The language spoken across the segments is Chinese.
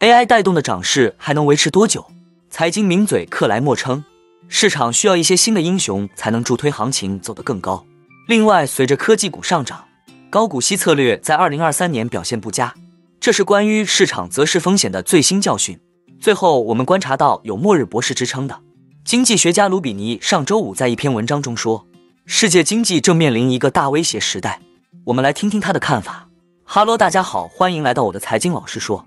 AI 带动的涨势还能维持多久？财经名嘴克莱默称，市场需要一些新的英雄才能助推行情走得更高。另外，随着科技股上涨，高股息策略在二零二三年表现不佳，这是关于市场择时风险的最新教训。最后，我们观察到有“末日博士”之称的经济学家卢比尼上周五在一篇文章中说，世界经济正面临一个大威胁时代。我们来听听他的看法。哈喽，大家好，欢迎来到我的财经老师说。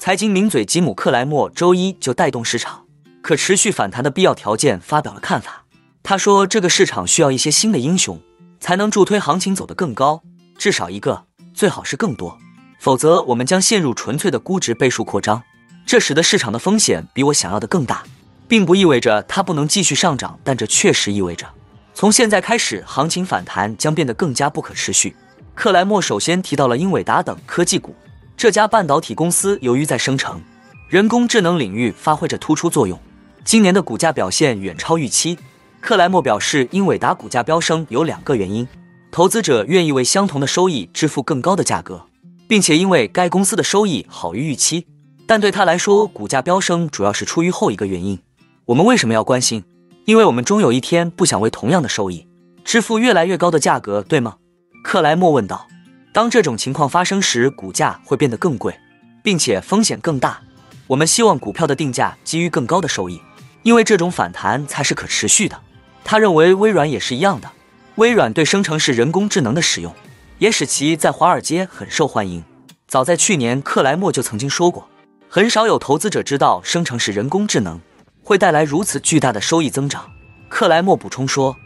财经名嘴吉姆·克莱默周一就带动市场可持续反弹的必要条件发表了看法。他说，这个市场需要一些新的英雄，才能助推行情走得更高，至少一个，最好是更多，否则我们将陷入纯粹的估值倍数扩张，这使得市场的风险比我想要的更大，并不意味着它不能继续上涨，但这确实意味着从现在开始，行情反弹将变得更加不可持续。克莱默首先提到了英伟达等科技股。这家半导体公司由于在生成人工智能领域发挥着突出作用，今年的股价表现远超预期。克莱默表示，英伟达股价飙升有两个原因：投资者愿意为相同的收益支付更高的价格，并且因为该公司的收益好于预期。但对他来说，股价飙升主要是出于后一个原因。我们为什么要关心？因为我们终有一天不想为同样的收益支付越来越高的价格，对吗？克莱默问道。当这种情况发生时，股价会变得更贵，并且风险更大。我们希望股票的定价基于更高的收益，因为这种反弹才是可持续的。他认为微软也是一样的。微软对生成式人工智能的使用，也使其在华尔街很受欢迎。早在去年，克莱默就曾经说过，很少有投资者知道生成式人工智能会带来如此巨大的收益增长。克莱默补充说，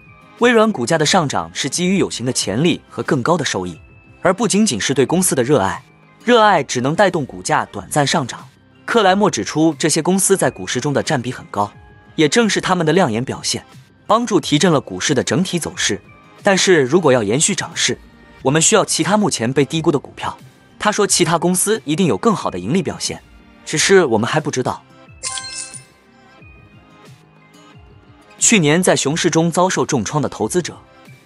微软股价的上涨是基于有形的潜力和更高的收益。而不仅仅是对公司的热爱，热爱只能带动股价短暂上涨。克莱默指出，这些公司在股市中的占比很高，也正是他们的亮眼表现，帮助提振了股市的整体走势。但是如果要延续涨势，我们需要其他目前被低估的股票。他说，其他公司一定有更好的盈利表现，只是我们还不知道。去年在熊市中遭受重创的投资者。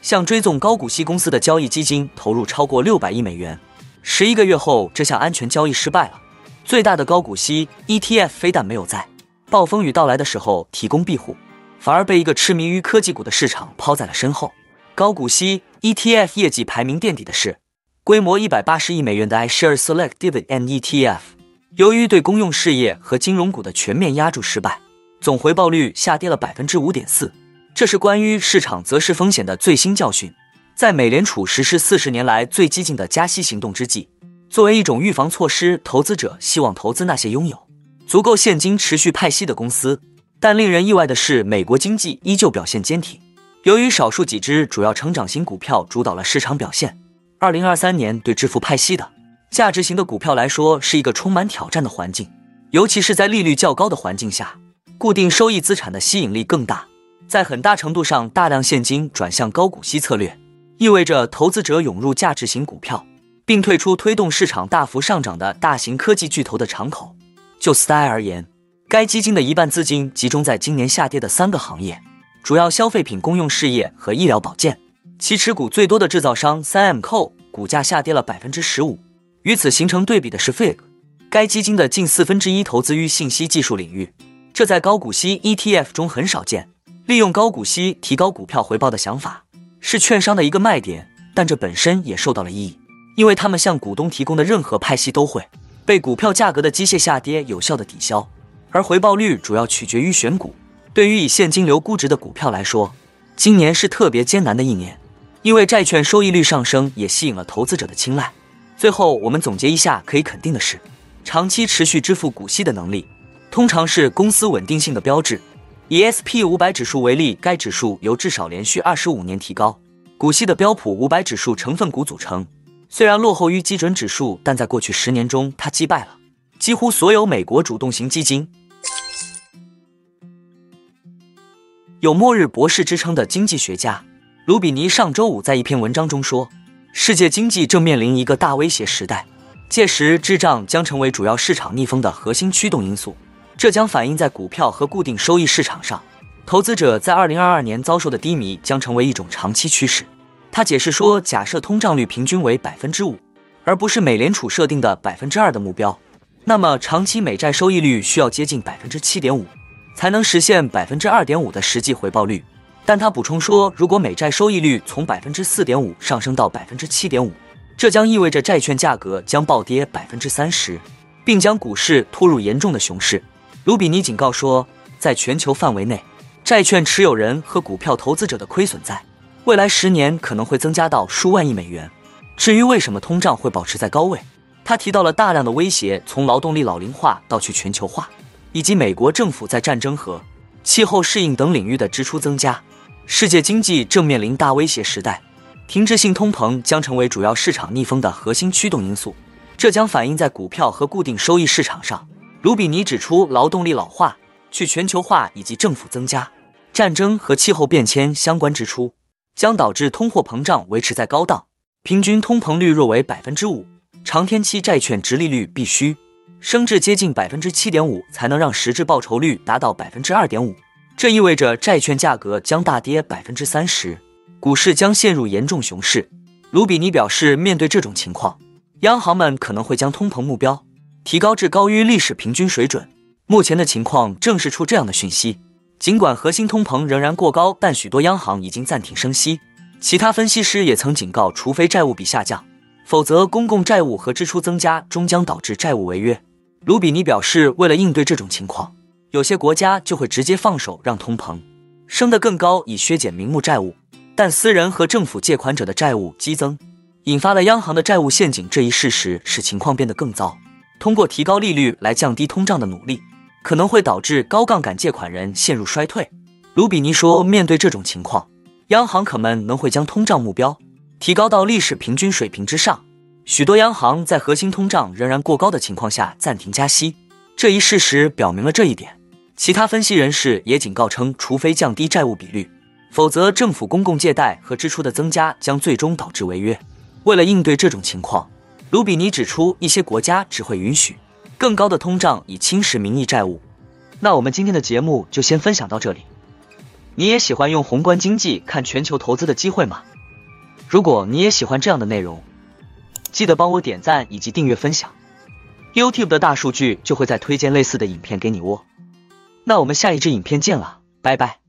向追踪高股息公司的交易基金投入超过六百亿美元，十一个月后，这项安全交易失败了。最大的高股息 ETF 非但没有在暴风雨到来的时候提供庇护，反而被一个痴迷于科技股的市场抛在了身后。高股息 ETF 业绩排名垫底的是规模一百八十亿美元的 iShares Select Dividend ETF，由于对公用事业和金融股的全面压注失败，总回报率下跌了百分之五点四。这是关于市场择时风险的最新教训。在美联储实施四十年来最激进的加息行动之际，作为一种预防措施，投资者希望投资那些拥有足够现金持续派息的公司。但令人意外的是，美国经济依旧表现坚挺。由于少数几只主要成长型股票主导了市场表现，二零二三年对支付派息的价值型的股票来说是一个充满挑战的环境，尤其是在利率较高的环境下，固定收益资产的吸引力更大。在很大程度上，大量现金转向高股息策略，意味着投资者涌入价值型股票，并退出推动市场大幅上涨的大型科技巨头的敞口。就 Style 而言，该基金的一半资金集中在今年下跌的三个行业：主要消费品、公用事业和医疗保健。其持股最多的制造商 3M 股价下跌了百分之十五。与此形成对比的是 Fig，该基金的近四分之一投资于信息技术领域，这在高股息 ETF 中很少见。利用高股息提高股票回报的想法是券商的一个卖点，但这本身也受到了异议，因为他们向股东提供的任何派息都会被股票价格的机械下跌有效的抵消，而回报率主要取决于选股。对于以现金流估值的股票来说，今年是特别艰难的一年，因为债券收益率上升也吸引了投资者的青睐。最后，我们总结一下，可以肯定的是，长期持续支付股息的能力，通常是公司稳定性的标志。以 S&P 五百指数为例，该指数由至少连续二十五年提高股息的标普五百指数成分股组成。虽然落后于基准指数，但在过去十年中，它击败了几乎所有美国主动型基金。有“末日博士”之称的经济学家卢比尼上周五在一篇文章中说，世界经济正面临一个大威胁时代，届时滞胀将成为主要市场逆风的核心驱动因素，这将反映在股票和固定收益市场上。投资者在二零二二年遭受的低迷将成为一种长期趋势。他解释说，假设通胀率平均为百分之五，而不是美联储设定的百分之二的目标，那么长期美债收益率需要接近百分之七点五，才能实现百分之二点五的实际回报率。但他补充说，如果美债收益率从百分之四点五上升到百分之七点五，这将意味着债券价格将暴跌百分之三十，并将股市拖入严重的熊市。卢比尼警告说，在全球范围内。债券持有人和股票投资者的亏损在未来十年可能会增加到数万亿美元。至于为什么通胀会保持在高位，他提到了大量的威胁，从劳动力老龄化到去全球化，以及美国政府在战争和气候适应等领域的支出增加。世界经济正面临大威胁时代，停滞性通膨将成为主要市场逆风的核心驱动因素，这将反映在股票和固定收益市场上。卢比尼指出，劳动力老化、去全球化以及政府增加。战争和气候变迁相关支出将导致通货膨胀维持在高档，平均通膨率若为百分之五，长天期债券直利率必须升至接近百分之七点五，才能让实质报酬率达到百分之二点五。这意味着债券价格将大跌百分之三十，股市将陷入严重熊市。卢比尼表示，面对这种情况，央行们可能会将通膨目标提高至高于历史平均水准。目前的情况正是出这样的讯息。尽管核心通膨仍然过高，但许多央行已经暂停升息。其他分析师也曾警告，除非债务比下降，否则公共债务和支出增加终将导致债务违约。卢比尼表示，为了应对这种情况，有些国家就会直接放手让通膨升得更高，以削减名目债务。但私人和政府借款者的债务激增，引发了央行的债务陷阱这一事实，使情况变得更糟。通过提高利率来降低通胀的努力。可能会导致高杠杆借款人陷入衰退。卢比尼说，面对这种情况，央行可能能会将通胀目标提高到历史平均水平之上。许多央行在核心通胀仍然过高的情况下暂停加息，这一事实表明了这一点。其他分析人士也警告称，除非降低债务比率，否则政府公共借贷和支出的增加将最终导致违约。为了应对这种情况，卢比尼指出，一些国家只会允许。更高的通胀以侵蚀名义债务。那我们今天的节目就先分享到这里。你也喜欢用宏观经济看全球投资的机会吗？如果你也喜欢这样的内容，记得帮我点赞以及订阅分享。YouTube 的大数据就会再推荐类似的影片给你哦。那我们下一支影片见了，拜拜。